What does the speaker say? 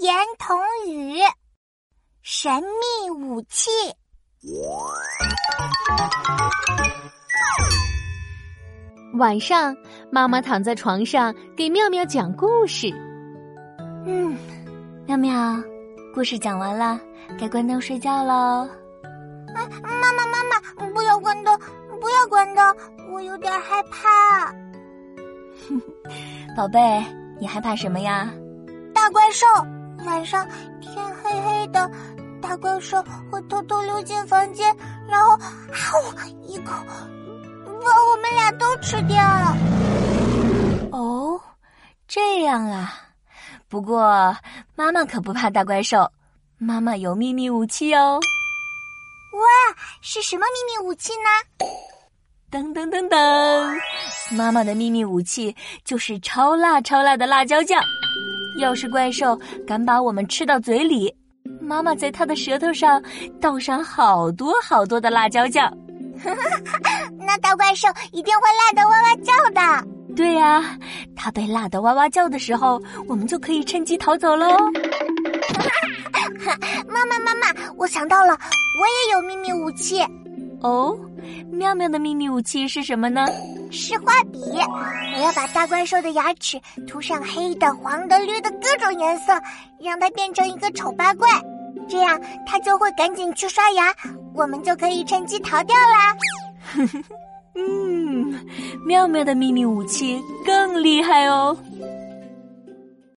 言童语，神秘武器。晚上，妈妈躺在床上给妙妙讲故事。嗯，妙妙，故事讲完了，该关灯睡觉喽。哎，妈妈，妈妈，不要关灯，不要关灯，我有点害怕。宝贝，你害怕什么呀？大怪兽，晚上天黑黑的，大怪兽会偷偷溜进房间，然后嗷一口把我们俩都吃掉。哦，这样啊。不过妈妈可不怕大怪兽，妈妈有秘密武器哦。哇，是什么秘密武器呢？噔噔噔噔，妈妈的秘密武器就是超辣超辣的辣椒酱。要是怪兽敢把我们吃到嘴里，妈妈在它的舌头上倒上好多好多的辣椒酱。那大怪兽一定会辣得哇哇叫的。对呀，它被辣得哇哇叫的时候，我们就可以趁机逃走喽。妈妈妈妈，我想到了，我也有秘密武器。哦，妙妙的秘密武器是什么呢？是画笔。我要把大怪兽的牙齿涂上黑的、黄的、绿的各种颜色，让它变成一个丑八怪。这样它就会赶紧去刷牙，我们就可以趁机逃掉啦。嗯，妙妙的秘密武器更厉害哦。